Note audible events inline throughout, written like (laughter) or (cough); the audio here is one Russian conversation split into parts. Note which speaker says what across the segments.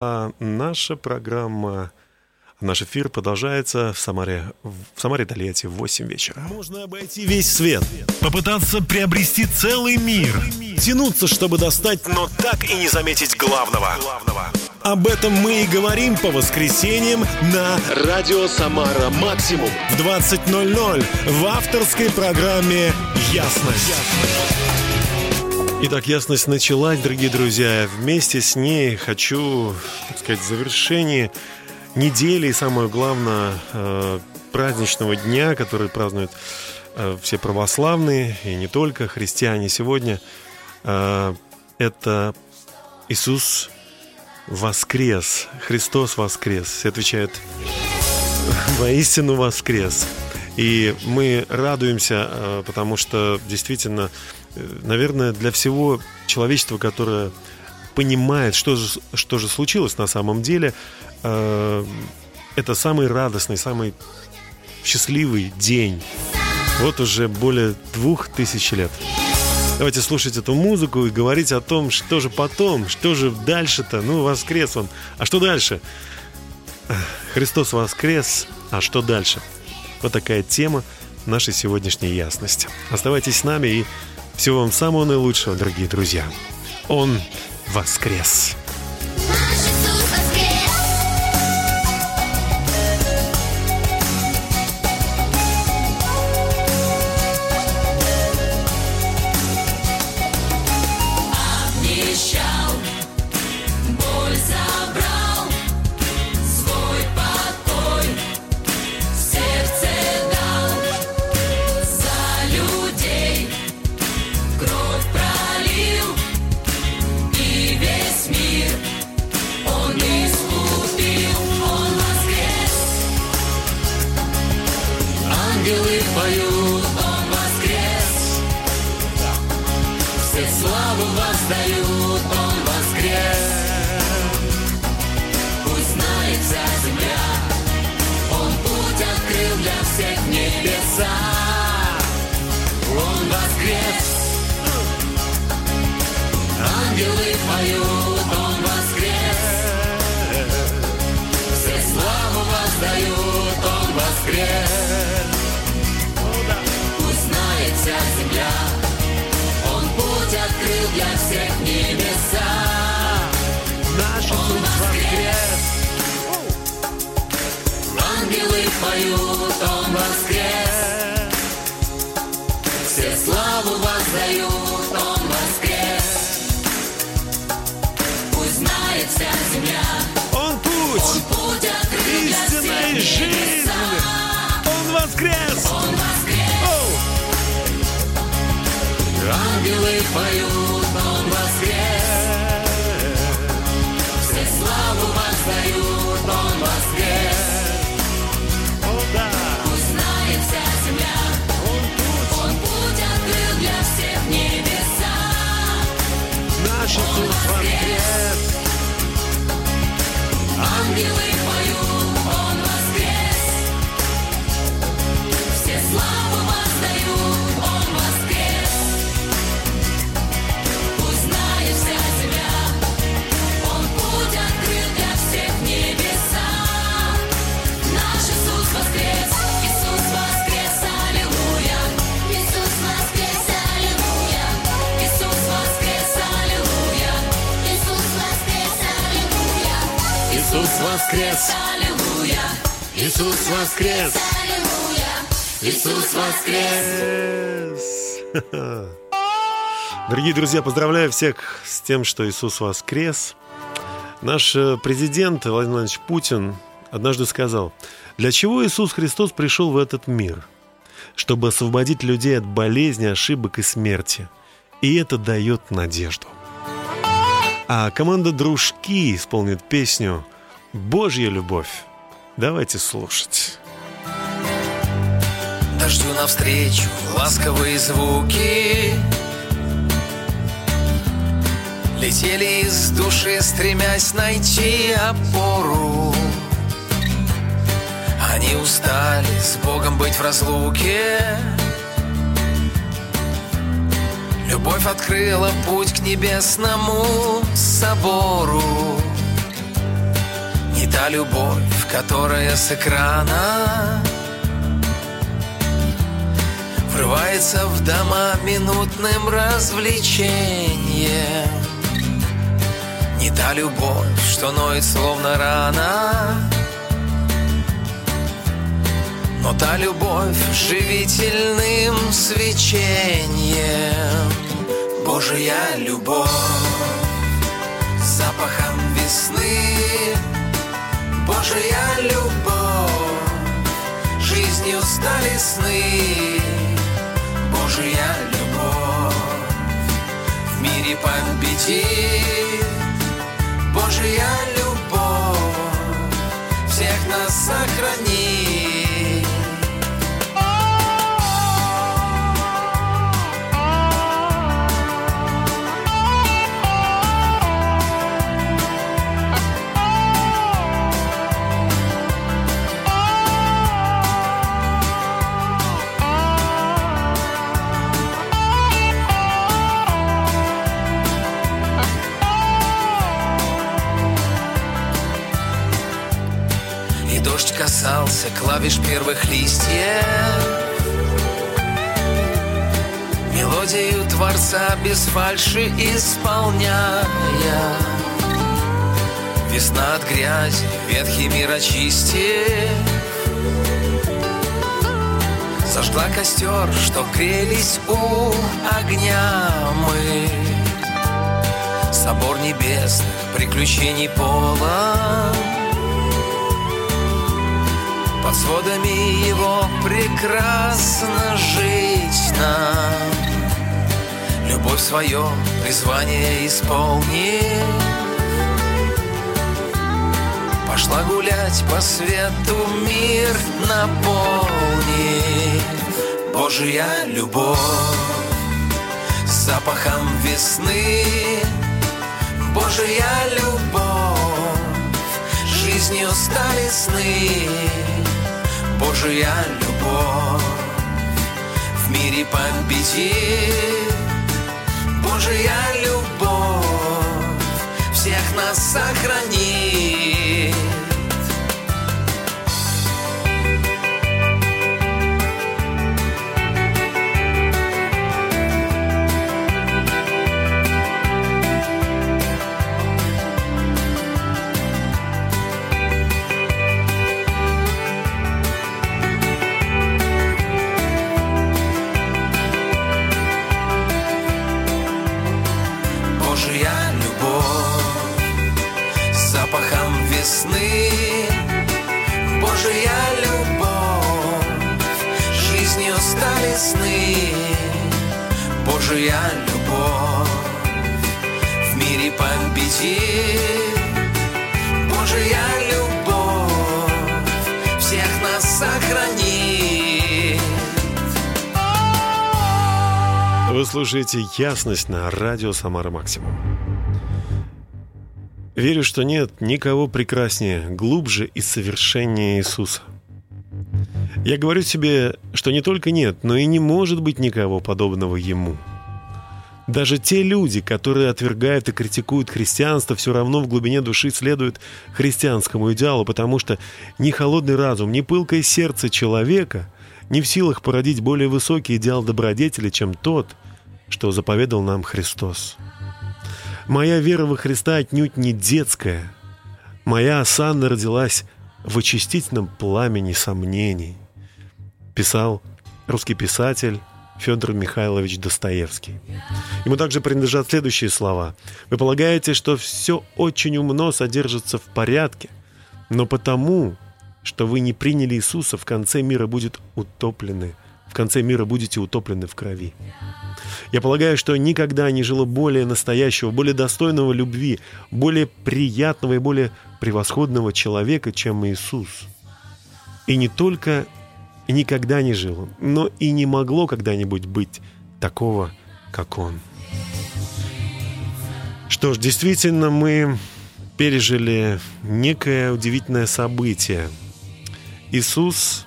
Speaker 1: А наша программа, наш эфир продолжается в Самаре, в Самаре Тольятти в 8 вечера.
Speaker 2: Можно обойти весь свет, попытаться приобрести целый мир, тянуться, чтобы достать, но так и не заметить главного. Об этом мы и говорим по воскресеньям на
Speaker 3: Радио Самара Максимум.
Speaker 2: в 20.00 в авторской программе «Ясность».
Speaker 1: Итак, ясность началась, дорогие друзья. Вместе с ней хочу, так сказать, в завершении недели и, самое главное, э, праздничного дня, который празднуют э, все православные и не только христиане сегодня. э, Это Иисус воскрес, Христос воскрес. Все отвечают воистину воскрес. И мы радуемся, потому что действительно, наверное, для всего человечества, которое понимает, что же, что же случилось на самом деле, э, это самый радостный, самый счастливый день. Вот уже более двух тысяч лет. Давайте слушать эту музыку и говорить о том, что же потом, что же дальше-то. Ну, воскрес он. А что дальше? Христос воскрес, а что дальше? Вот такая тема нашей сегодняшней ясности. Оставайтесь с нами и всего вам самого наилучшего, дорогие друзья. Он воскрес.
Speaker 4: Воскрес,
Speaker 5: аллилуйя.
Speaker 4: Иисус воскрес, Аллилуйя!
Speaker 5: Иисус воскрес. (laughs)
Speaker 1: Дорогие друзья, поздравляю всех с тем, что Иисус воскрес. Наш э, президент Владимир Владимирович Путин однажды сказал, для чего Иисус Христос пришел в этот мир? Чтобы освободить людей от болезни, ошибок и смерти. И это дает надежду. А команда «Дружки» исполнит песню «Божья любовь». Давайте слушать.
Speaker 6: Дождю навстречу ласковые звуки Летели из души, стремясь найти опору Они устали с Богом быть в разлуке Любовь открыла путь к небесному собору Не та любовь, которая с экрана Врывается в дома минутным развлечением. Не та любовь, что ноет словно рана Но та любовь живительным свечением. Божья любовь запахом весны Божья любовь. Жизнью стали сны. Божья любовь. В мире победит Божья любовь. Всех нас сохранит касался клавиш первых листьев. Мелодию Творца без фальши исполняя. Весна от грязи, ветхий мир очистив. Зажгла костер, чтоб грелись у огня мы. Собор небесных приключений полон под сводами его прекрасно жить нам. Любовь свое призвание исполни Пошла гулять по свету мир наполни Божья любовь запахом весны. Божья любовь жизнью стали сны Божья любовь в мире победит Божья любовь всех нас сохранит Божья любовь в мире победит Божья любовь всех нас сохранит
Speaker 1: Вы слушаете «Ясность» на радио «Самара Максимум». Верю, что нет никого прекраснее, глубже и совершеннее Иисуса. Я говорю себе, что не только нет, но и не может быть никого подобного Ему. Даже те люди, которые отвергают и критикуют христианство, все равно в глубине души следуют христианскому идеалу, потому что ни холодный разум, ни пылкое сердце человека не в силах породить более высокий идеал добродетели, чем тот, что заповедал нам Христос. Моя вера во Христа отнюдь не детская. Моя осанна родилась в очистительном пламени сомнений, писал русский писатель Федор Михайлович Достоевский. Ему также принадлежат следующие слова. «Вы полагаете, что все очень умно содержится в порядке, но потому, что вы не приняли Иисуса, в конце мира будет утоплены, в конце мира будете утоплены в крови. Я полагаю, что никогда не жило более настоящего, более достойного любви, более приятного и более превосходного человека, чем Иисус. И не только никогда не жил, но и не могло когда-нибудь быть такого, как он. Что ж, действительно, мы пережили некое удивительное событие. Иисус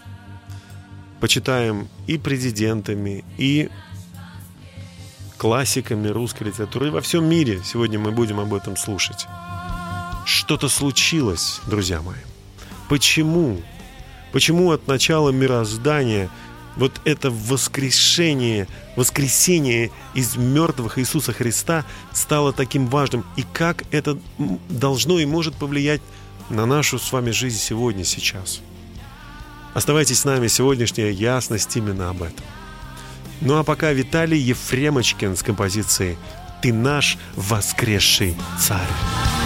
Speaker 1: почитаем и президентами, и классиками русской литературы. И во всем мире сегодня мы будем об этом слушать.
Speaker 7: Что-то случилось, друзья мои. Почему Почему от начала мироздания вот это воскрешение, воскресение из мертвых Иисуса Христа стало таким важным? И как это должно и может повлиять на нашу с вами жизнь сегодня, сейчас? Оставайтесь с нами, сегодняшняя ясность именно об этом. Ну а пока Виталий Ефремочкин с композицией «Ты наш воскресший царь».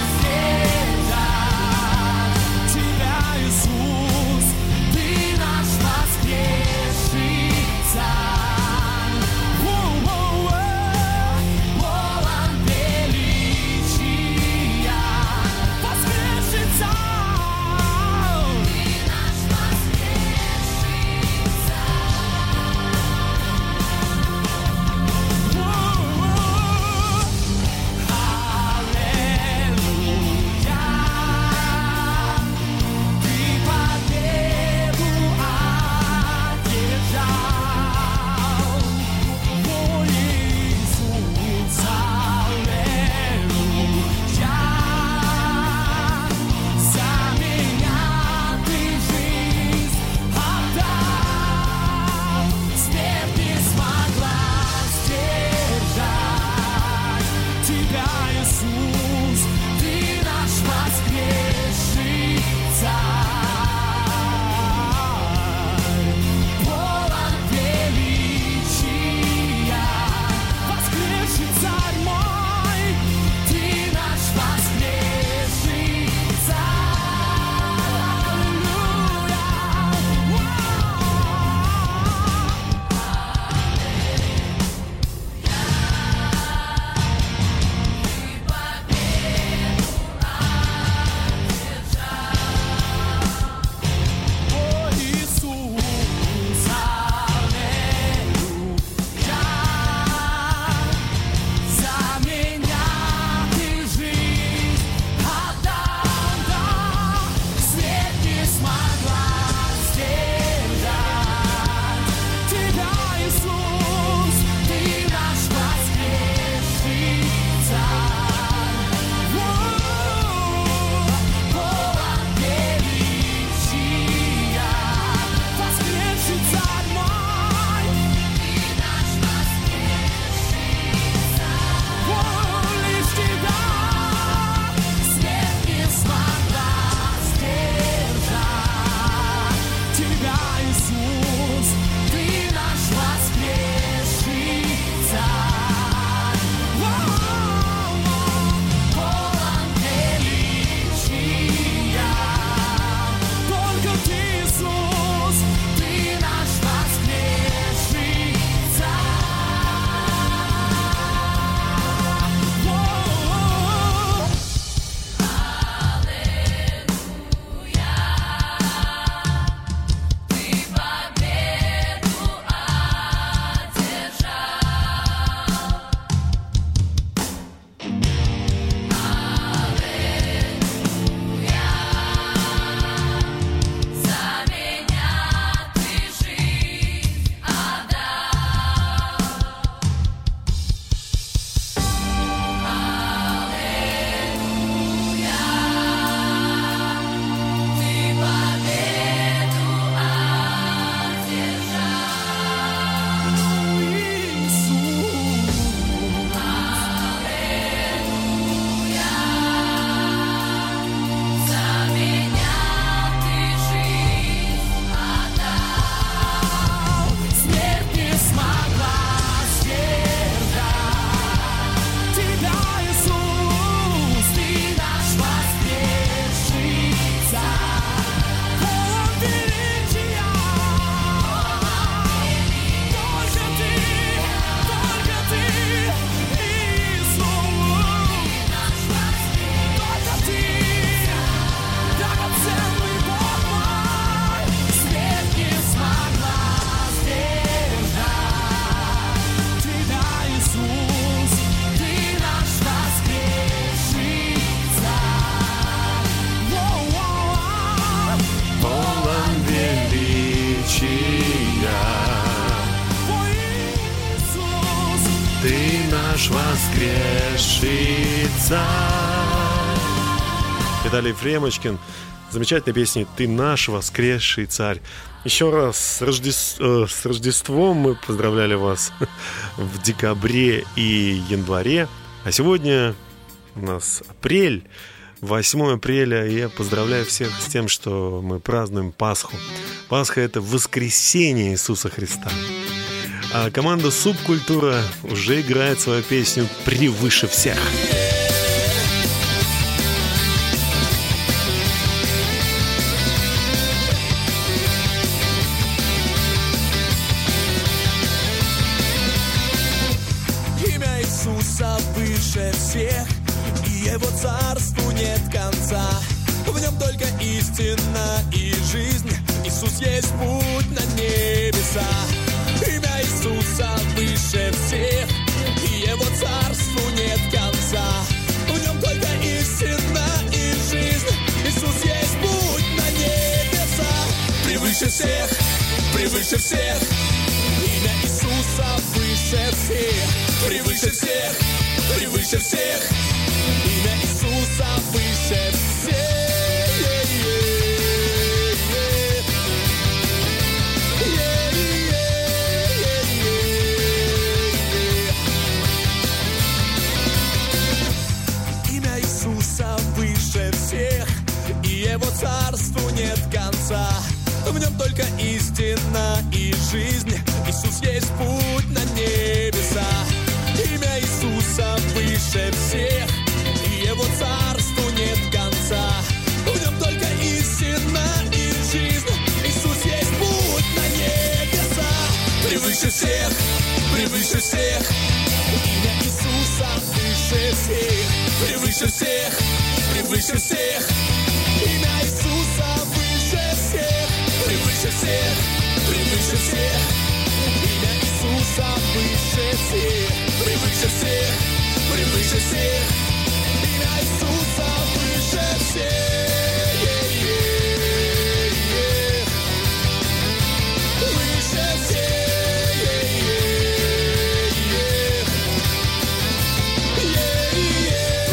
Speaker 1: Виталий Фремочкин. Замечательная песня «Ты наш воскресший царь». Еще раз с, Рождес- э, с Рождеством мы поздравляли вас (laughs) в декабре и январе. А сегодня у нас апрель, 8 апреля. И я поздравляю всех с тем, что мы празднуем Пасху. Пасха – это воскресение Иисуса Христа. А команда «Субкультура» уже играет свою песню «Превыше всех».
Speaker 8: Имя всех, превыше всех. Имя Иисуса выше всех, превыше всех, превыше всех. Только истина и жизнь. Иисус есть путь на небеса. Имя Иисуса выше всех, и Его царству нет конца. В нем только истина и жизнь. Иисус есть путь на небеса. Превыше всех, превыше всех. Имя Иисуса выше всех, превыше всех, превыше всех. Всех. Имя Иисуса выше всех, превыше всех, превыше всех. Имя Иисуса. Выше всех.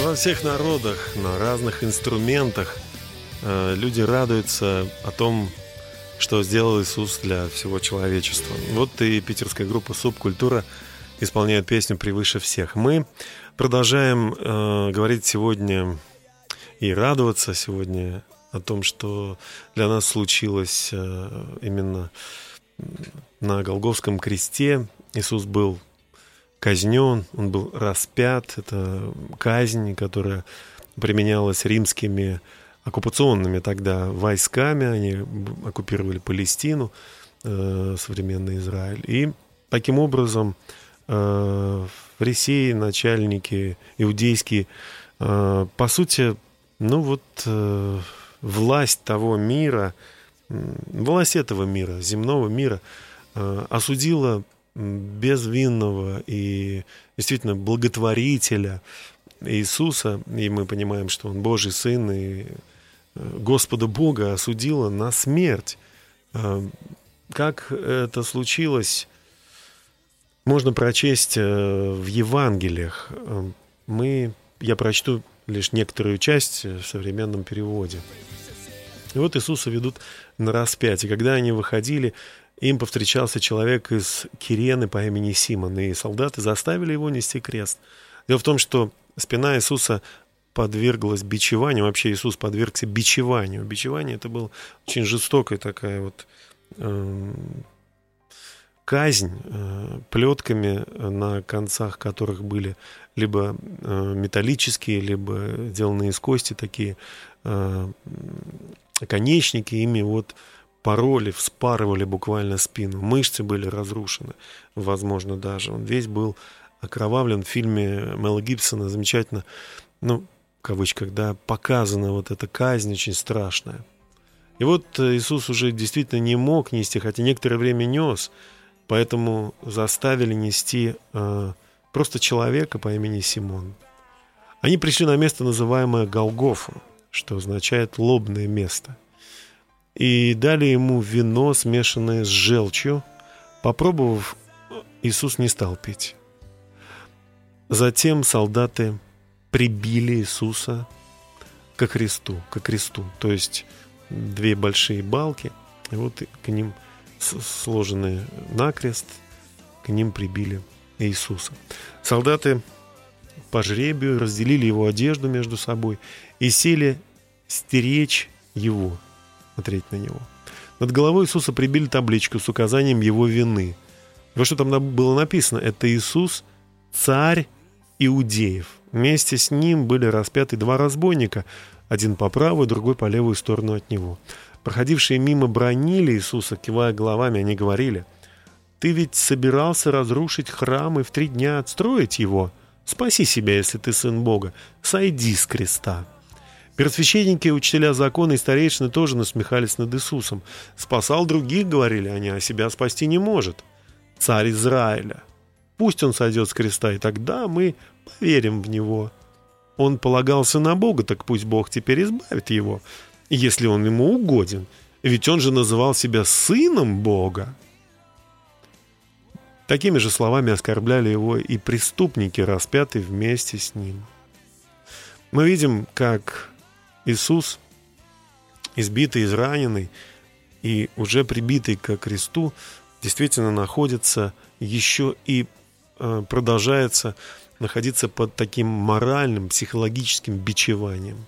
Speaker 1: Во всех народах, на разных инструментах э, люди радуются о том, что сделал Иисус для всего человечества. Вот и питерская группа «Субкультура» исполняет песню «Превыше всех». Мы продолжаем э, говорить сегодня и радоваться сегодня о том, что для нас случилось э, именно на Голговском кресте. Иисус был казнен, он был распят. Это казнь, которая применялась римскими оккупационными тогда войсками. Они оккупировали Палестину, э, современный Израиль. И таким образом э, фарисеи, начальники иудейские, э, по сути, ну вот э, власть того мира, м, власть этого мира, земного мира, э, осудила безвинного и действительно благотворителя Иисуса, и мы понимаем, что Он Божий Сын, и э, Господа Бога осудила на смерть. Э, Как это случилось, можно прочесть э, в Евангелиях. Э, Мы, я прочту лишь некоторую часть в современном переводе. И вот Иисуса ведут на распятие. Когда они выходили, им повстречался человек из Кирены по имени Симон, и солдаты заставили его нести крест. Дело в том, что спина Иисуса подверглась бичеванию. Вообще Иисус подвергся бичеванию. Бичевание это была очень жестокая такая вот эм, казнь э, плетками, на концах которых были либо э, металлические, либо сделанные из кости такие э, конечники, ими вот пороли, вспарывали буквально спину. Мышцы были разрушены, возможно, даже. Он весь был окровавлен в фильме Мела Гибсона замечательно, ну, в кавычках, да, показана вот эта казнь очень страшная. И вот э, Иисус уже действительно не мог нести, хотя некоторое время нес, поэтому заставили нести э, просто человека по имени Симон. Они пришли на место, называемое Голгофу, что означает лобное место. И дали ему вино, смешанное с желчью. Попробовав, Иисус не стал пить. Затем солдаты прибили Иисуса ко кресту, ко кресту. То есть две большие балки, и вот к ним сложенные накрест, к ним прибили Иисуса. Солдаты по жребию разделили его одежду между собой и сели стеречь его, смотреть на него. Над головой Иисуса прибили табличку с указанием его вины. Вот что там было написано. Это Иисус, царь иудеев. Вместе с ним были распяты два разбойника, один по правую, другой по левую сторону от него. Проходившие мимо бронили Иисуса, кивая головами, они говорили, «Ты ведь собирался разрушить храм и в три дня отстроить его? Спаси себя, если ты сын Бога, сойди с креста». Первосвященники, учителя закона и старейшины тоже насмехались над Иисусом. «Спасал других, — говорили они, — а себя спасти не может. Царь Израиля. Пусть он сойдет с креста, и тогда мы поверим в него. Он полагался на Бога, так пусть Бог теперь избавит его, если он ему угоден. Ведь он же называл себя сыном Бога». Такими же словами оскорбляли его и преступники, распятые вместе с ним. Мы видим, как Иисус, избитый, израненный и уже прибитый к кресту, действительно находится еще и э, продолжается находиться под таким моральным, психологическим бичеванием.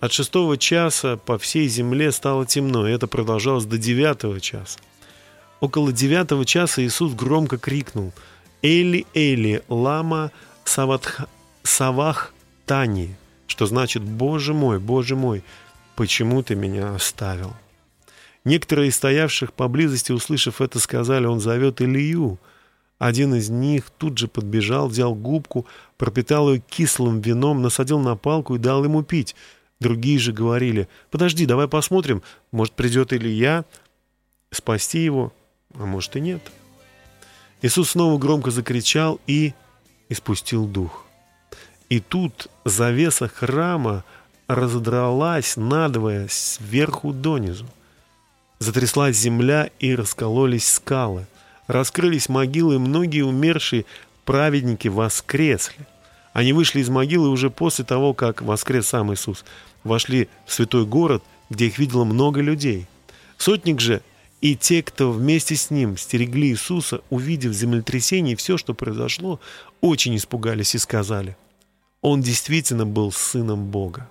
Speaker 1: От шестого часа по всей земле стало темно, и это продолжалось до девятого часа. Около девятого часа Иисус громко крикнул «Эли, Эли, лама саватх... савах тани», что значит «Боже мой, Боже мой, почему ты меня оставил?» Некоторые из стоявших поблизости, услышав это, сказали, он зовет Илью. Один из них тут же подбежал, взял губку, пропитал ее кислым вином, насадил на палку и дал ему пить. Другие же говорили, подожди, давай посмотрим, может придет Илья спасти его, а может и нет. Иисус снова громко закричал и испустил дух. И тут завеса храма разодралась надвое сверху донизу. Затряслась земля и раскололись скалы. Раскрылись могилы, многие умершие праведники воскресли. Они вышли из могилы уже после того, как воскрес сам Иисус. Вошли в святой город, где их видело много людей. Сотник же и те, кто вместе с ним стерегли Иисуса, увидев землетрясение и все, что произошло, очень испугались и сказали, «Он действительно был сыном Бога».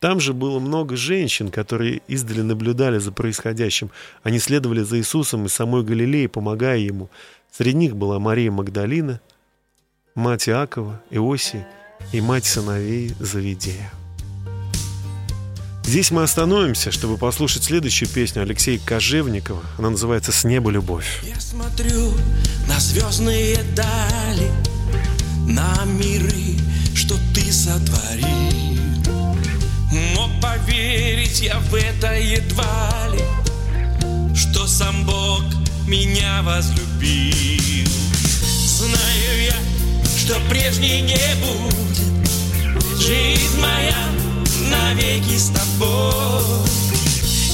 Speaker 1: Там же было много женщин, которые издали наблюдали за происходящим. Они следовали за Иисусом из самой Галилеи, помогая ему. Среди них была Мария Магдалина, мать Иакова, Иосии и мать сыновей Завидея. Здесь мы остановимся, чтобы послушать следующую песню Алексея Кожевникова. Она называется «С неба любовь».
Speaker 8: Я смотрю на звездные дали, на миры, что ты сотворил. Но поверить я в это едва ли, что сам Бог меня возлюбил. Знаю я, что прежней не будет, жизнь моя навеки с тобой.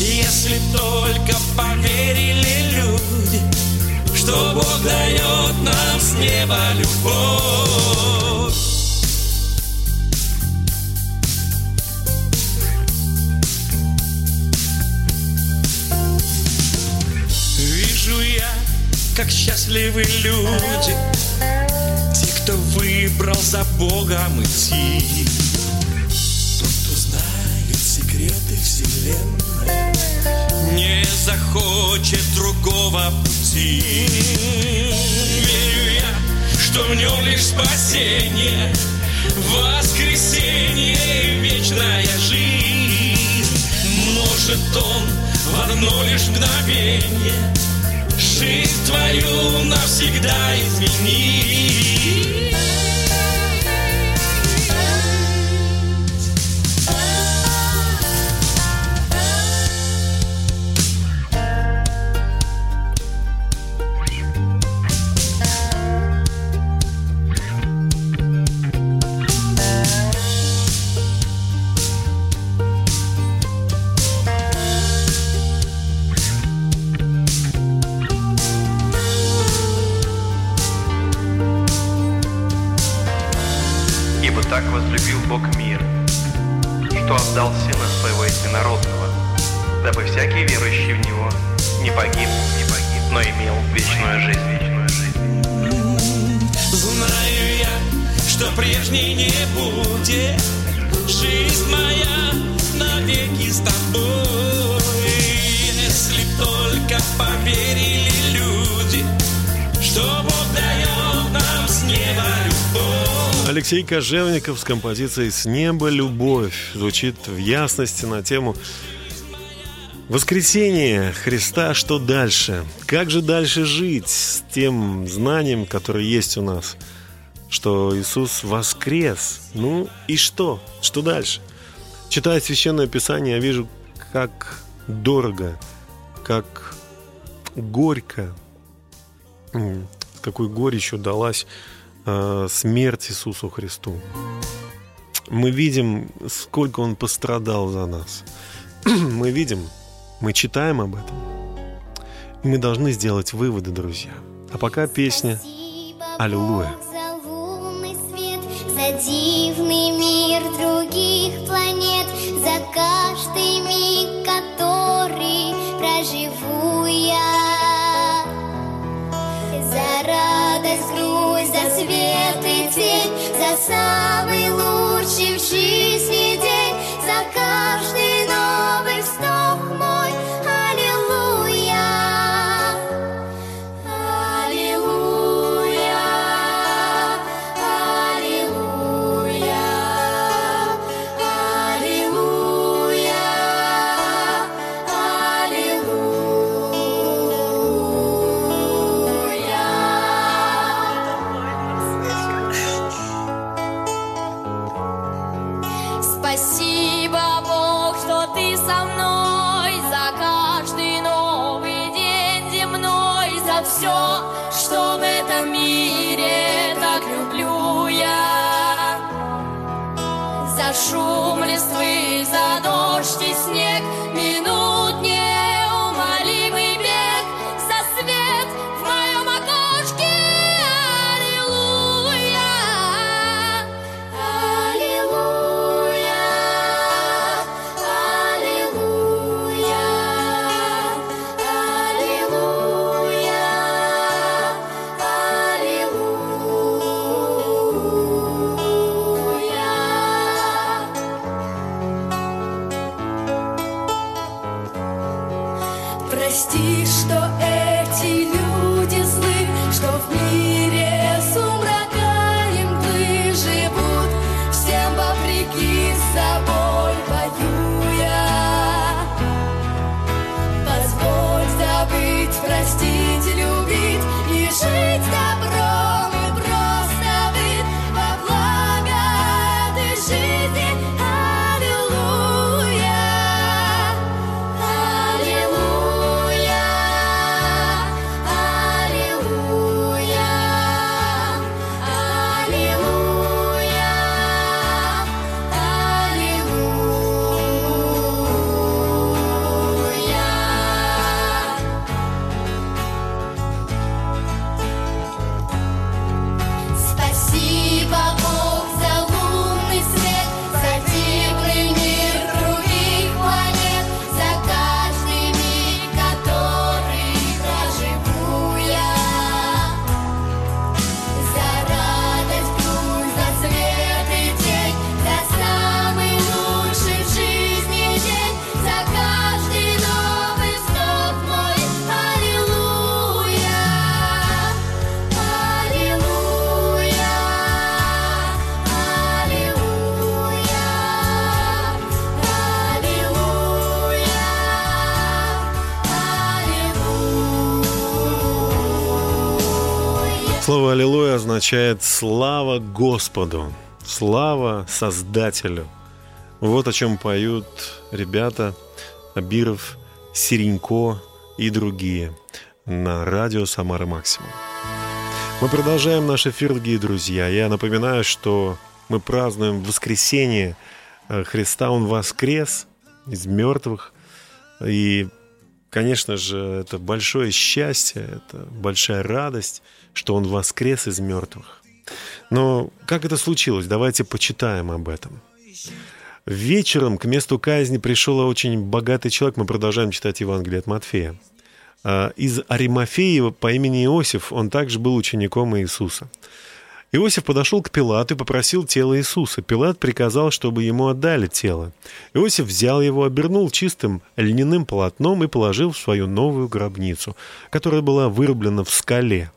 Speaker 8: Если только поверили люди, что Бог дает нам с неба любовь. Вижу я, как счастливы люди, те, кто выбрал за Богом идти. Тот, кто знает секреты вселенной, не захочет другого пути. Верю я, что в нем лишь спасение, воскресенье и вечная жизнь. Может он в одно лишь мгновение жизнь твою навсегда изменить.
Speaker 1: Кожевников с композицией «С неба любовь» звучит в ясности на тему Воскресение Христа, что дальше? Как же дальше жить с тем знанием, которое есть у нас, что Иисус воскрес? Ну и что? Что дальше? Читая Священное Писание, я вижу, как дорого, как горько, какой горечью далась э, смерть Иисусу Христу. Мы видим, сколько Он пострадал за нас. (clears throat) Мы видим, мы читаем об этом. И мы должны сделать выводы, друзья. А пока песня Аллилуйя.
Speaker 4: За дивный мир других жить добром
Speaker 1: аллилуйя. Означает «Слава Господу», «Слава Создателю». Вот о чем поют ребята Абиров, Серенько и другие на радио «Самара Максимум». Мы продолжаем наш эфир, дорогие друзья. Я напоминаю, что мы празднуем воскресение э, Христа. Он воскрес из мертвых. И, конечно же, это большое счастье, это большая радость, что Он воскрес из мертвых. Но как это случилось? Давайте почитаем об этом. Вечером к месту казни пришел очень богатый человек. Мы продолжаем читать Евангелие от Матфея. А, Из Аримафеева по имени Иосиф, он также был учеником Иисуса. Иосиф подошел к Пилату и попросил тело Иисуса. Пилат приказал, чтобы ему отдали тело. Иосиф взял его, обернул чистым льняным полотном и положил в свою новую гробницу, которая была вырублена в скале.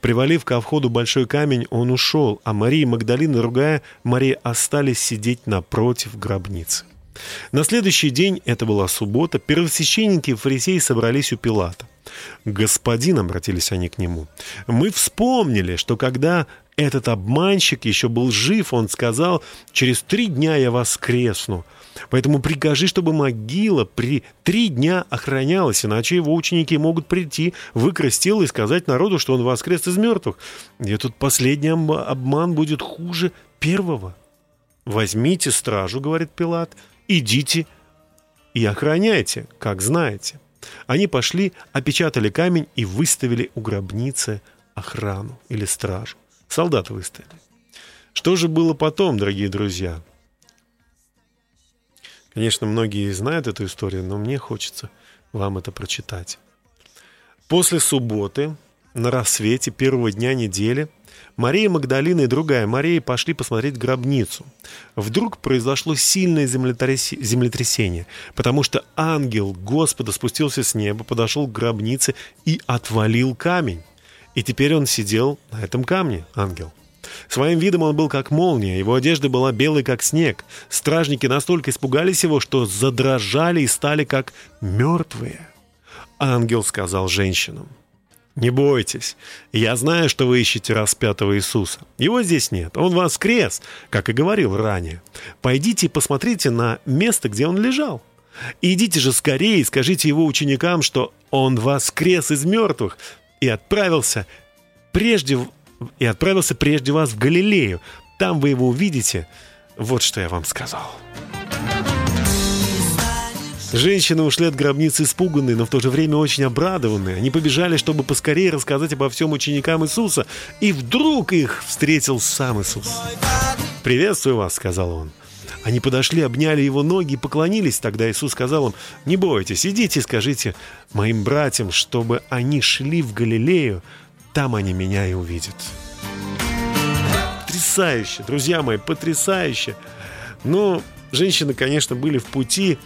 Speaker 1: Привалив ко входу большой камень, он ушел, а Мария Магдалина и другая Мария остались сидеть напротив гробницы. На следующий день, это была суббота, первосвященники и фарисеи собрались у Пилата. «Господин», — обратились они к нему, — «мы вспомнили, что когда этот обманщик еще был жив, он сказал, через три дня я воскресну. Поэтому прикажи, чтобы могила при три дня охранялась, иначе его ученики могут прийти, выкрасть тело и сказать народу, что он воскрес из мертвых. И этот последний об- обман будет хуже первого. «Возьмите стражу», — говорит Пилат, — «идите и охраняйте, как знаете». Они пошли, опечатали камень и выставили у гробницы охрану или стражу. Солдаты выставили. Что же было потом, дорогие друзья? Конечно, многие знают эту историю, но мне хочется вам это прочитать. После субботы, на рассвете первого дня недели, Мария Магдалина и другая Мария пошли посмотреть гробницу. Вдруг произошло сильное землетряс- землетрясение, потому что ангел Господа спустился с неба, подошел к гробнице и отвалил камень. И теперь он сидел на этом камне, ангел. Своим видом он был как молния, его одежда была белой, как снег. Стражники настолько испугались его, что задрожали и стали как мертвые. Ангел сказал женщинам, «Не бойтесь, я знаю, что вы ищете распятого Иисуса. Его здесь нет, он воскрес, как и говорил ранее. Пойдите и посмотрите на место, где он лежал. Идите же скорее и скажите его ученикам, что он воскрес из мертвых и отправился прежде и отправился прежде вас в Галилею. Там вы его увидите. Вот что я вам сказал. Женщины ушли от гробницы испуганные, но в то же время очень обрадованные. Они побежали, чтобы поскорее рассказать обо всем ученикам Иисуса. И вдруг их встретил сам Иисус. «Приветствую вас», — сказал он. Они подошли, обняли его ноги и поклонились. Тогда Иисус сказал им, «Не бойтесь, идите и скажите моим братьям, чтобы они шли в Галилею, там они меня и увидят». Потрясающе, друзья мои, потрясающе. Но женщины, конечно, были в пути,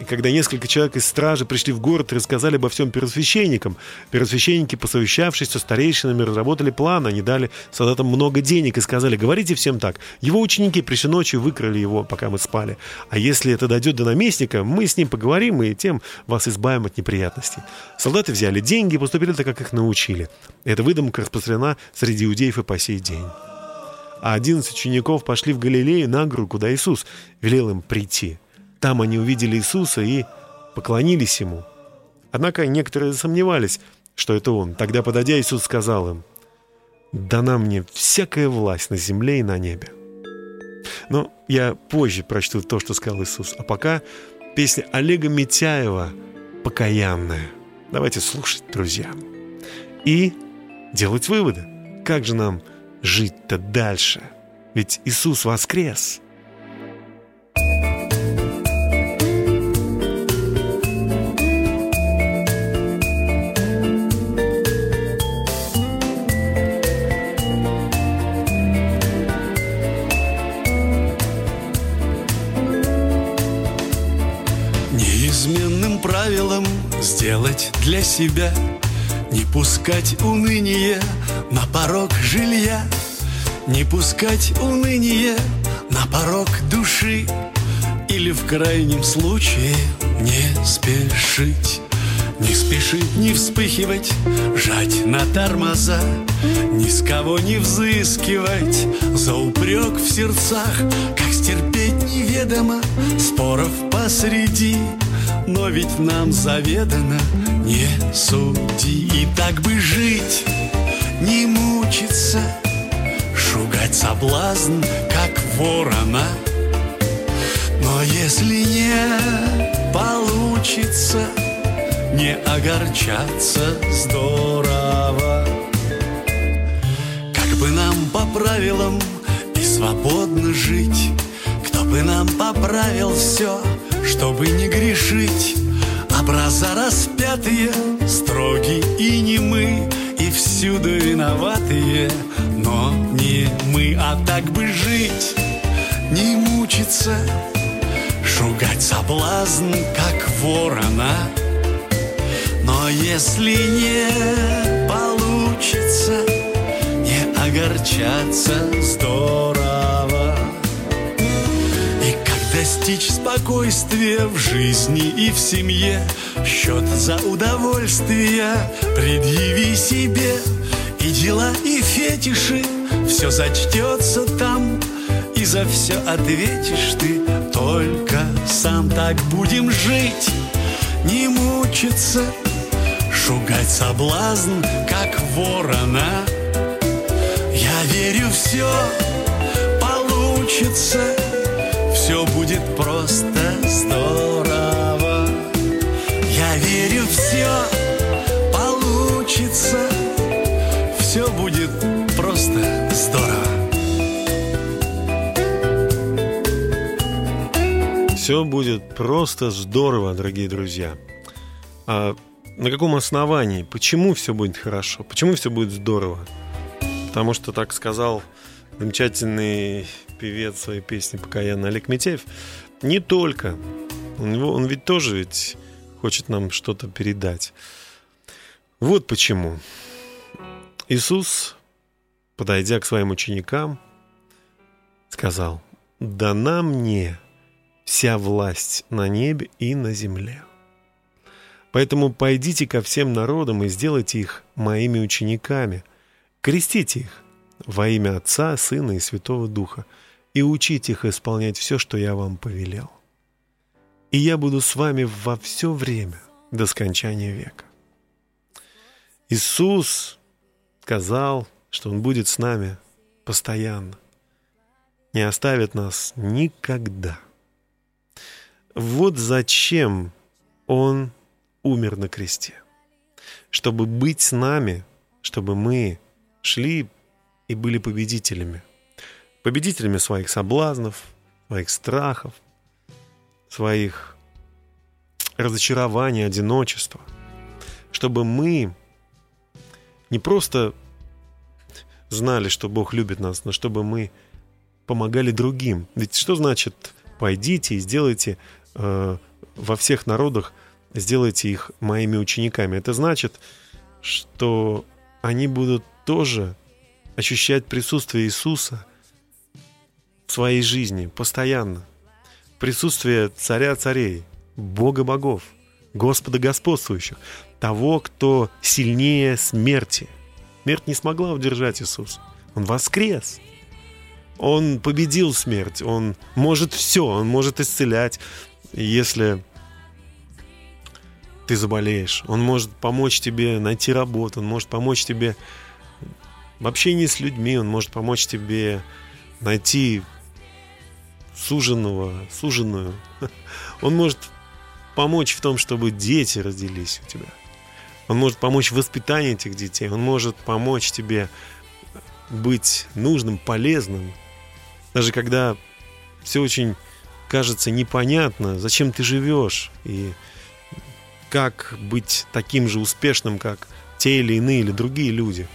Speaker 1: и когда несколько человек из стражи пришли в город и рассказали обо всем первосвященникам, первосвященники, посовещавшись со старейшинами, разработали план, они дали солдатам много денег и сказали, говорите всем так, его ученики пришли ночью, выкрали его, пока мы спали. А если это дойдет до наместника, мы с ним поговорим и тем вас избавим от неприятностей. Солдаты взяли деньги и поступили так, как их научили. Эта выдумка распространена среди иудеев и по сей день. А одиннадцать учеников пошли в Галилею на гору, куда Иисус велел им прийти. Там они увидели Иисуса и поклонились Ему. Однако некоторые сомневались, что это Он. Тогда, подойдя, Иисус сказал им, «Дана мне всякая власть на земле и на небе». Но я позже прочту то, что сказал Иисус. А пока песня Олега Митяева «Покаянная». Давайте слушать, друзья. И делать выводы. Как же нам жить-то дальше? Ведь Иисус воскрес.
Speaker 9: Правилом сделать для себя. Не пускать уныние на порог жилья. Не пускать уныние на порог души. Или в крайнем случае не спешить. Не спешить, не вспыхивать, жать на тормоза. Ни с кого не взыскивать за упрек в сердцах. Как стерпеть неведомо споров посреди Но ведь нам заведано не суди. И так бы жить, не мучиться Шугать соблазн, как ворона. Но если не получится Не огорчаться здорово. Как бы нам по правилам и свободно жить Кто бы нам поправил все, чтобы не грешить. Образа распятые, строгие и не мы, и всюду виноватые, но не мы, а так бы жить, не мучиться, шугать соблазн, как ворона. Но если не получится, не огорчаться здорово. Достичь спокойствия в жизни и в семье, счет за удовольствие предъяви себе. И дела, и фетиши, все зачтется там, и за все ответишь ты только сам. Так будем жить, не мучиться, шугать соблазн, как ворона. Я верю, все получится, все будет просто здорово. Я верю, все получится, все будет просто здорово.
Speaker 1: Все будет просто здорово, дорогие друзья. А на каком основании? Почему все будет хорошо? Почему все будет здорово? Потому что так сказал замечательный певец своей песни «Покаянный» Олег Митеев. Не только. Он ведь тоже ведь хочет нам что-то передать. Вот почему. Иисус, подойдя к своим ученикам, сказал, «Дана мне вся власть на небе и на земле. Поэтому пойдите ко всем народам и сделайте их моими учениками, крестите их во имя Отца, Сына и Святого Духа, и учите их исполнять все, что я вам повелел. И я буду с вами во все время до скончания века. Иисус сказал, что Он будет с нами постоянно, не оставит нас никогда. Вот зачем Он умер на кресте. Чтобы быть с нами, чтобы мы шли и были победителями. Победителями своих соблазнов, своих страхов, своих разочарований, одиночества. Чтобы мы не просто знали, что Бог любит нас, но чтобы мы помогали другим. Ведь что значит пойдите и сделайте э, во всех народах, сделайте их моими учениками. Это значит, что они будут тоже ощущать присутствие Иисуса своей жизни постоянно. Присутствие царя царей, Бога богов, Господа господствующих, того, кто сильнее смерти. Смерть не смогла удержать Иисуса. Он воскрес. Он победил смерть. Он может все. Он может исцелять, если ты заболеешь. Он может помочь тебе найти работу. Он может помочь тебе в общении с людьми. Он может помочь тебе найти суженого, суженую. (laughs) Он может помочь в том, чтобы дети родились у тебя. Он может помочь в воспитании этих детей. Он может помочь тебе быть нужным, полезным. Даже когда все очень кажется непонятно, зачем ты живешь и как быть таким же успешным, как те или иные или другие люди.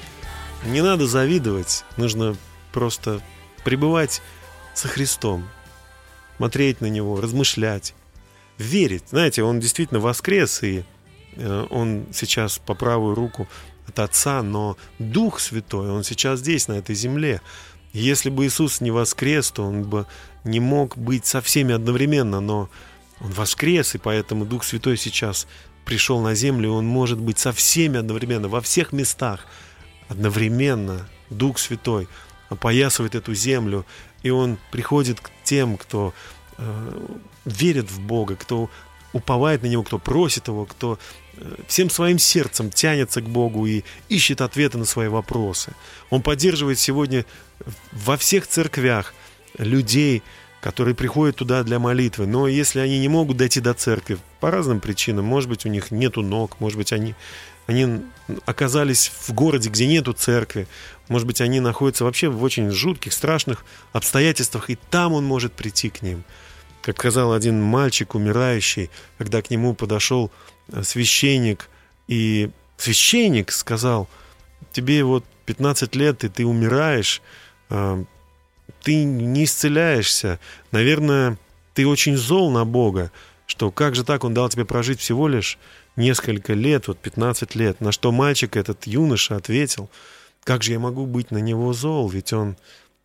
Speaker 1: Не надо завидовать, нужно просто пребывать со Христом, смотреть на Него, размышлять, верить. Знаете, Он действительно воскрес, и э, Он сейчас по правую руку от Отца, но Дух Святой, Он сейчас здесь, на этой земле. Если бы Иисус не воскрес, то Он бы не мог быть со всеми одновременно, но Он воскрес, и поэтому Дух Святой сейчас пришел на землю, и Он может быть со всеми одновременно, во всех местах одновременно. Дух Святой опоясывает эту землю, и Он приходит к тем, кто э, верит в Бога, кто уповает на Него, кто просит Его, кто э, всем своим сердцем тянется к Богу и ищет ответы на свои вопросы. Он поддерживает сегодня во всех церквях людей, которые приходят туда для молитвы. Но если они не могут дойти до церкви по разным причинам, может быть, у них нету ног, может быть, они, они оказались в городе, где нету церкви, может быть, они находятся вообще в очень жутких, страшных обстоятельствах, и там он может прийти к ним. Как сказал один мальчик, умирающий, когда к нему подошел э, священник, и священник сказал, тебе вот 15 лет, и ты умираешь, э, ты не исцеляешься. Наверное, ты очень зол на Бога, что как же так он дал тебе прожить всего лишь несколько лет, вот 15 лет. На что мальчик, этот юноша, ответил, как же я могу быть на него зол, ведь он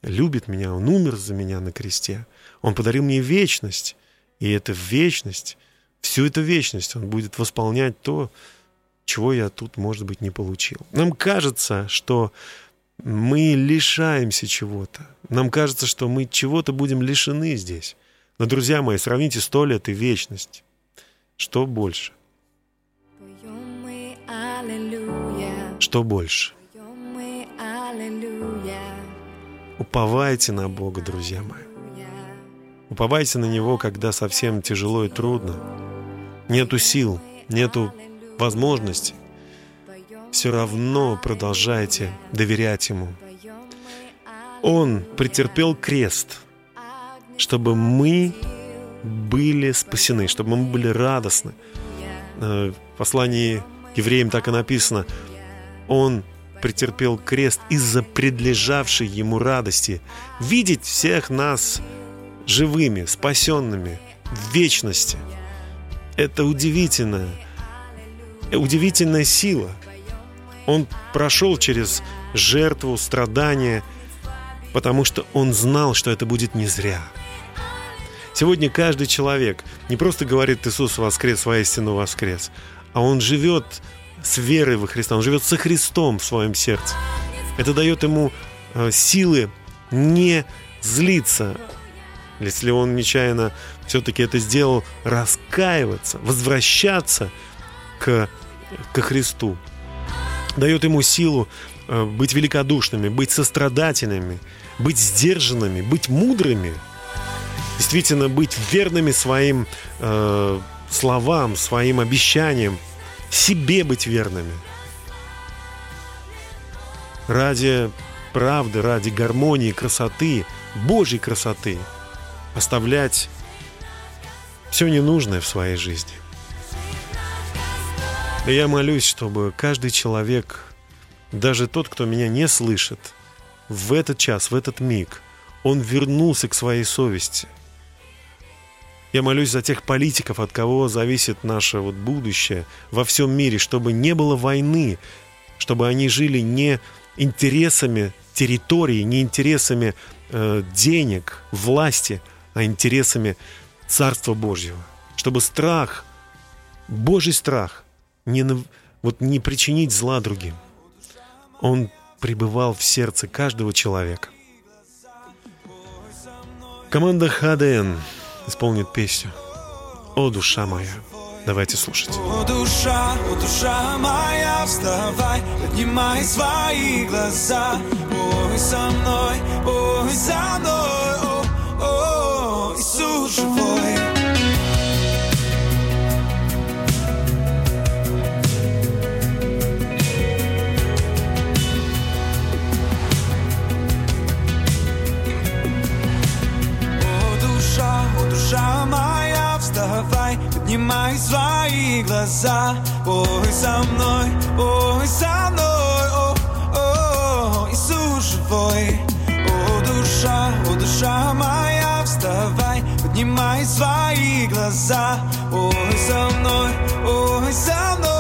Speaker 1: любит меня, он умер за меня на кресте. Он подарил мне вечность, и эта вечность, всю эту вечность он будет восполнять то, чего я тут, может быть, не получил. Нам кажется, что мы лишаемся чего-то. Нам кажется, что мы чего-то будем лишены здесь. Но, друзья мои, сравните сто лет и вечность. Что больше? Что больше? Уповайте на Бога, друзья мои. Уповайте на Него, когда совсем тяжело и трудно. Нету сил, нету возможности. Все равно продолжайте доверять Ему. Он претерпел крест, чтобы мы были спасены, чтобы мы были радостны. Э, В послании евреям так и написано. Он претерпел крест из-за предлежавшей ему радости. Видеть всех нас живыми, спасенными, в вечности. Это удивительная, удивительная сила. Он прошел через жертву, страдания, потому что он знал, что это будет не зря. Сегодня каждый человек не просто говорит «Иисус воскрес, воистину воскрес», а он живет с верой во Христа, он живет со Христом в своем сердце. Это дает ему э, силы не злиться, если он нечаянно все-таки это сделал, раскаиваться, возвращаться к, к Христу. Дает ему силу э, быть великодушными, быть сострадательными, быть сдержанными, быть мудрыми, действительно быть верными своим э, словам, своим обещаниям, себе быть верными. Ради правды, ради гармонии, красоты, Божьей красоты оставлять все ненужное в своей жизни. И я молюсь, чтобы каждый человек, даже тот, кто меня не слышит, в этот час, в этот миг, он вернулся к своей совести. Я молюсь за тех политиков, от кого зависит наше вот будущее во всем мире, чтобы не было войны, чтобы они жили не интересами территории, не интересами э, денег, власти, а интересами Царства Божьего. Чтобы страх, Божий страх, не, вот не причинить зла другим, он пребывал в сердце каждого человека. Команда ХДН исполнит песню «О, душа моя». Давайте слушать.
Speaker 8: О, душа, о, душа моя, вставай, поднимай свои глаза. Ой, со мной, ой, со мной, душа, о, моя, вставай, поднимай свои глаза. Ой, со мной, ой, со мной, о, о, Иисус живой. О, душа, о, душа моя, вставай, поднимай свои глаза. Ой, со мной, ой, со мной,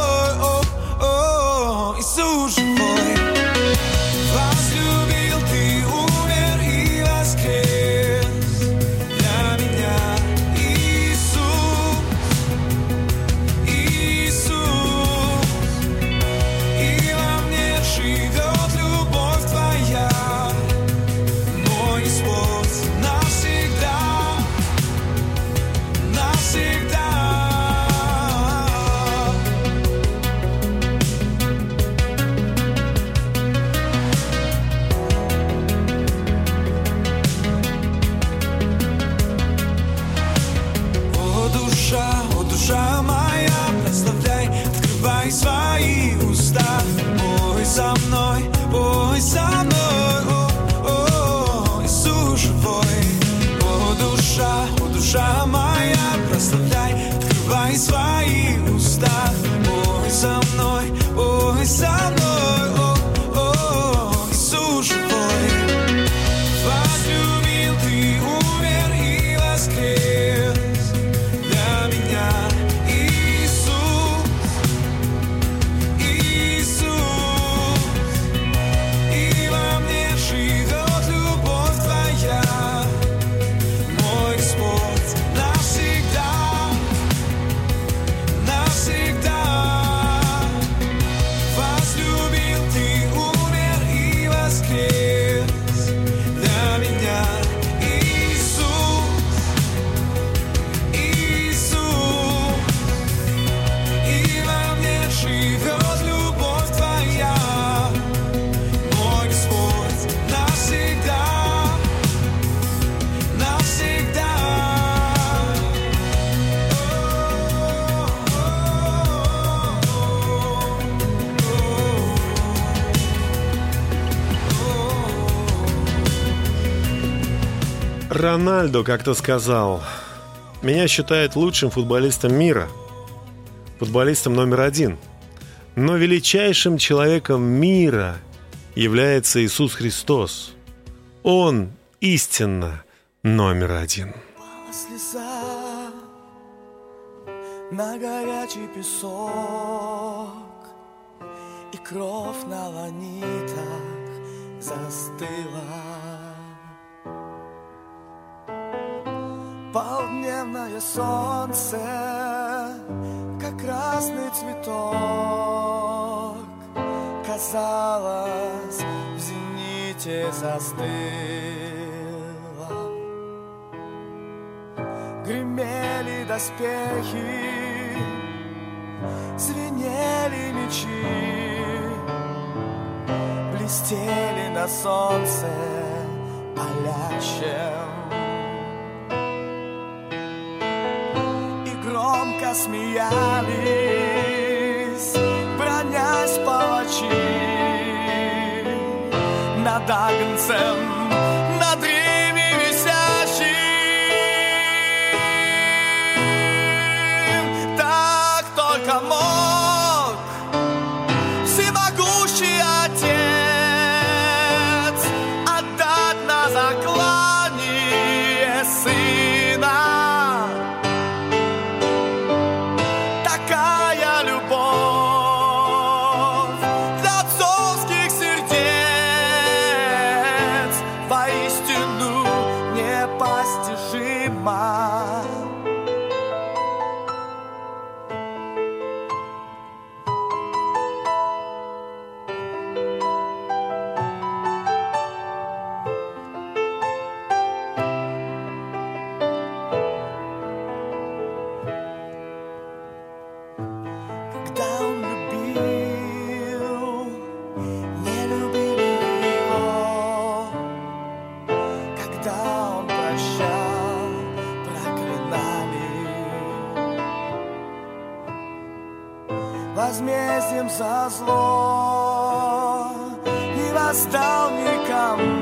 Speaker 8: со мной, ой, со мной,
Speaker 1: Рональдо как-то сказал, меня считают лучшим футболистом мира, футболистом номер один. Но величайшим человеком мира является Иисус Христос. Он истинно номер один.
Speaker 8: слеза на горячий песок И кровь на ланитах застыла Полдневное солнце, как красный цветок Казалось, в зените застыло Гремели доспехи, звенели мечи, блестели на солнце палящем. Громко смеялись, бронясь палачи над Агнцем, last time you come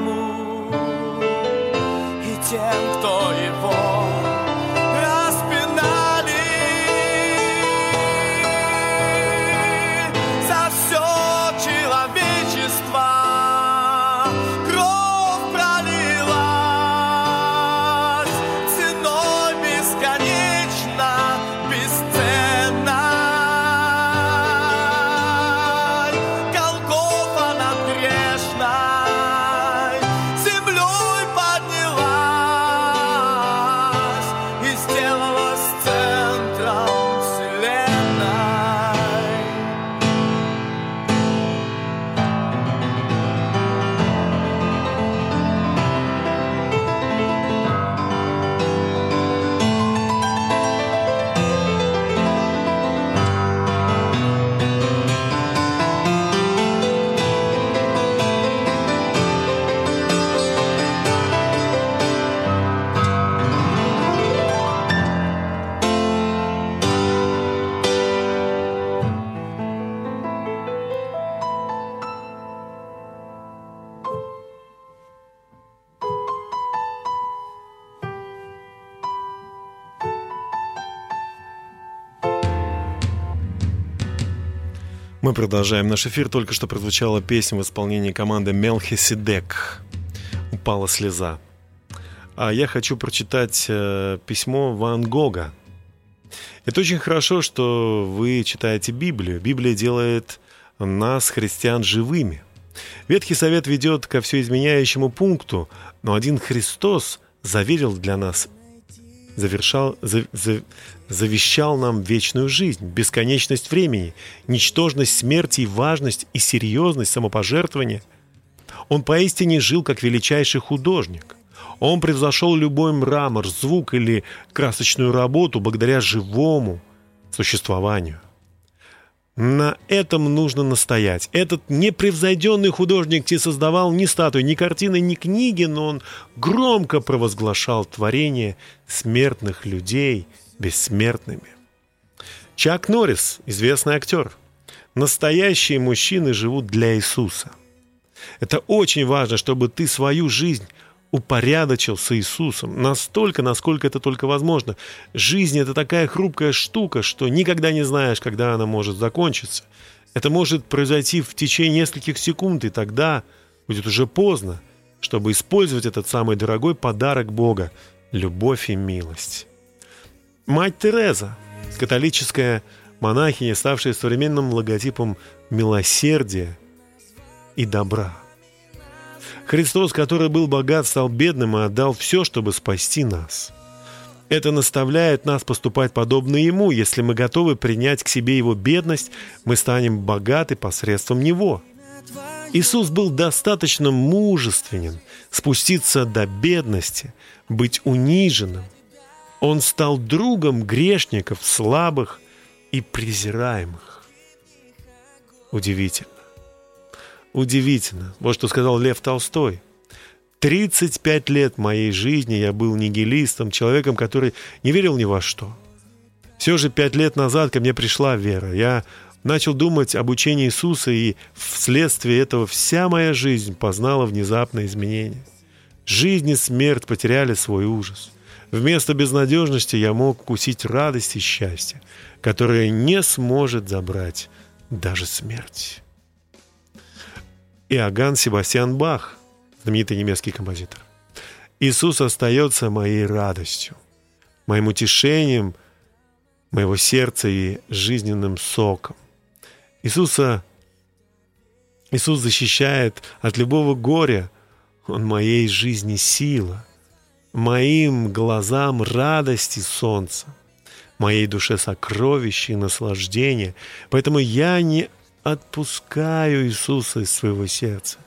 Speaker 1: Мы продолжаем наш эфир. Только что прозвучала песня в исполнении команды Мелхиседек. Упала слеза. А я хочу прочитать э, письмо Ван Гога. Это очень хорошо, что вы читаете Библию. Библия делает нас, христиан, живыми. Ветхий Совет ведет ко все изменяющему пункту, но один Христос заверил для нас, завершал, за- за- завещал нам вечную жизнь, бесконечность времени, ничтожность смерти и важность и серьезность самопожертвования. Он поистине жил как величайший художник. Он превзошел любой мрамор, звук или красочную работу благодаря живому существованию. На этом нужно настоять. Этот непревзойденный художник не создавал ни статуи, ни картины, ни книги, но он громко провозглашал творение смертных людей бессмертными. Чак Норрис, известный актер. Настоящие мужчины живут для Иисуса. Это очень важно, чтобы ты свою жизнь упорядочил с Иисусом настолько, насколько это только возможно. Жизнь – это такая хрупкая штука, что никогда не знаешь, когда она может закончиться. Это может произойти в течение нескольких секунд, и тогда будет уже поздно, чтобы использовать этот самый дорогой подарок Бога – любовь и милость. Мать Тереза, католическая монахиня, ставшая современным логотипом милосердия и добра – Христос, который был богат, стал бедным и отдал все, чтобы спасти нас. Это наставляет нас поступать подобно Ему. Если мы готовы принять к себе Его бедность, мы станем богаты посредством Него. Иисус был достаточно мужественен спуститься до бедности, быть униженным. Он стал другом грешников, слабых и презираемых. Удивительно. Удивительно. Вот что сказал Лев Толстой. 35 лет моей жизни я был нигилистом, человеком, который не верил ни во что. Все же пять лет назад ко мне пришла вера. Я начал думать об учении Иисуса, и вследствие этого вся моя жизнь познала внезапное изменение. Жизнь и смерть потеряли свой ужас. Вместо безнадежности я мог вкусить радость и счастье, которое не сможет забрать даже смерть. Иоганн Себастьян Бах, знаменитый немецкий композитор. Иисус остается моей радостью, моим утешением моего сердца и жизненным соком. Иисуса, Иисус защищает от любого горя. Он моей жизни сила, моим глазам радость и солнце, моей душе сокровище и наслаждение. Поэтому я не отпускаю Иисуса из своего сердца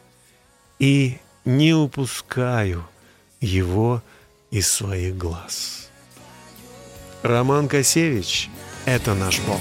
Speaker 1: и не упускаю Его из своих глаз. Роман Косевич – это наш Бог.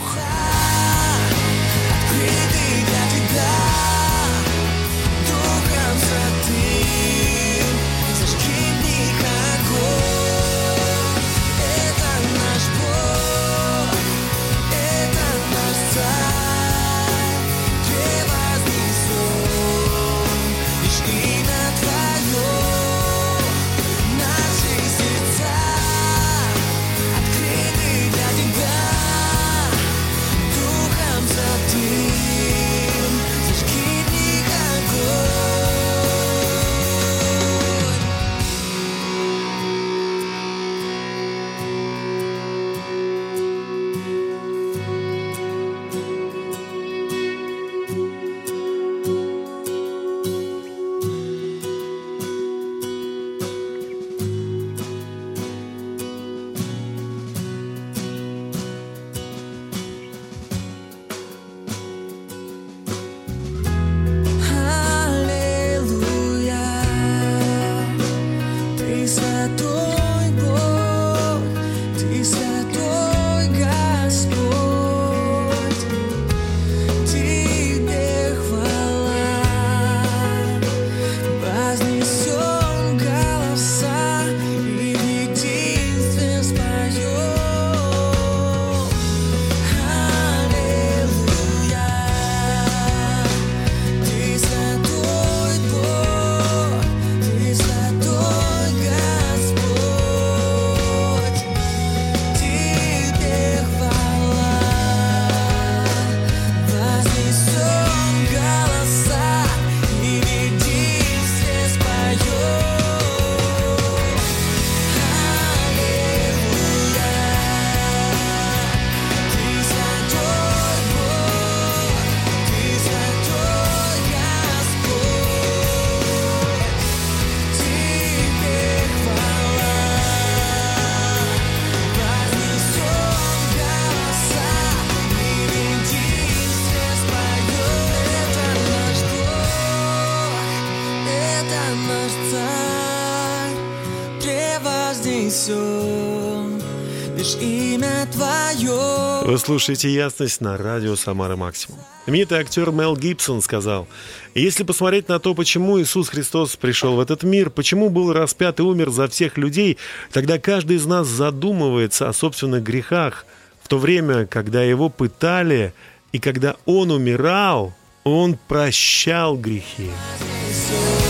Speaker 1: Слушаете «Ясность» на радио «Самара Максимум». Именитый актер Мел Гибсон сказал, «Если посмотреть на то, почему Иисус Христос пришел в этот мир, почему был распят и умер за всех людей, тогда каждый из нас задумывается о собственных грехах. В то время, когда его пытали и когда он умирал, он прощал грехи».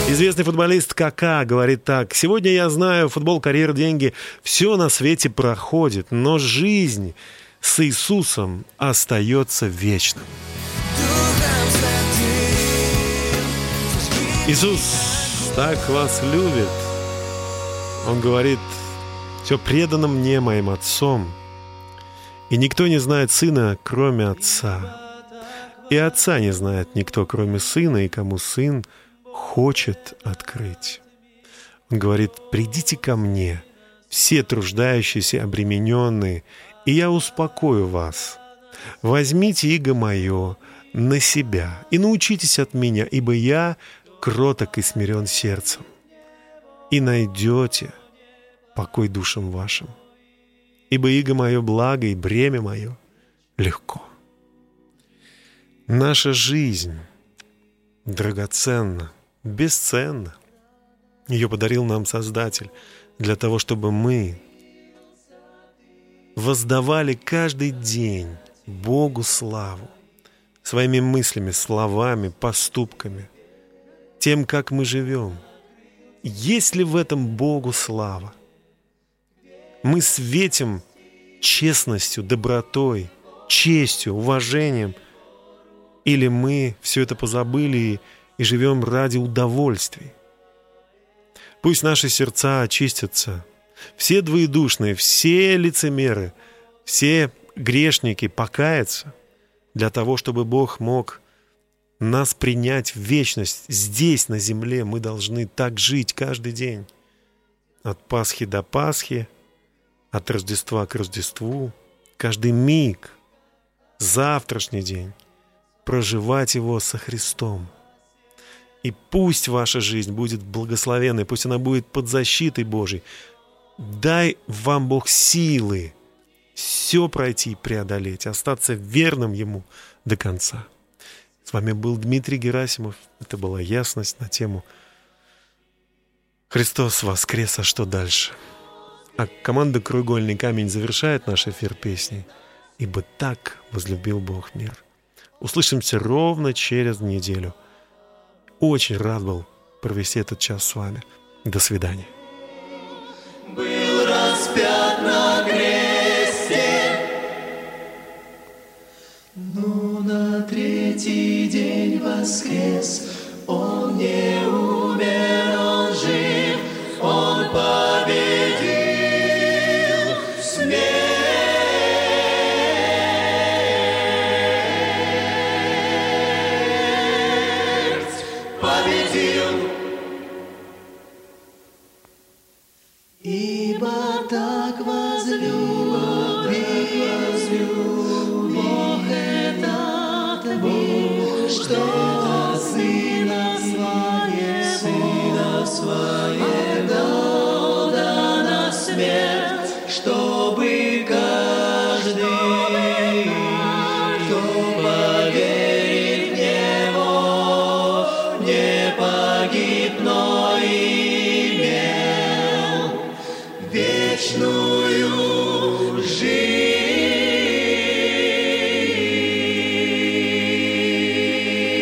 Speaker 1: Известный футболист Кака говорит так. «Сегодня я знаю, футбол, карьера, деньги, все на свете проходит, но жизнь с Иисусом остается вечным». Иисус так вас любит. Он говорит, все предано мне моим Отцом, и никто не знает Сына, кроме Отца. И Отца не знает никто, кроме Сына, и кому Сын хочет открыть. Он говорит, придите ко мне, все труждающиеся, обремененные, и я успокою вас. Возьмите иго мое на себя и научитесь от меня, ибо я кроток и смирен сердцем, и найдете покой душам вашим. Ибо иго мое благо и бремя мое легко. Наша жизнь драгоценна, бесценна. Ее подарил нам Создатель для того, чтобы мы воздавали каждый день Богу славу своими мыслями, словами, поступками, тем, как мы живем. Есть ли в этом Богу слава? Мы светим честностью, добротой, честью, уважением, или мы все это позабыли и, и живем ради удовольствий? Пусть наши сердца очистятся – все двоедушные, все лицемеры, все грешники покаяться для того, чтобы Бог мог нас принять в вечность. Здесь, на земле, мы должны так жить каждый день. От Пасхи до Пасхи, от Рождества к Рождеству, каждый миг, завтрашний день, проживать его со Христом. И пусть ваша жизнь будет благословенной, пусть она будет под защитой Божией, Дай вам Бог силы все пройти и преодолеть, остаться верным Ему до конца. С вами был Дмитрий Герасимов. Это была ясность на тему «Христос воскрес, а что дальше?». А команда «Кругольный камень» завершает наш эфир песней «Ибо так возлюбил Бог мир». Услышимся ровно через неделю. Очень рад был провести этот час с вами. До свидания
Speaker 9: на третий день воскрес, Он не умер,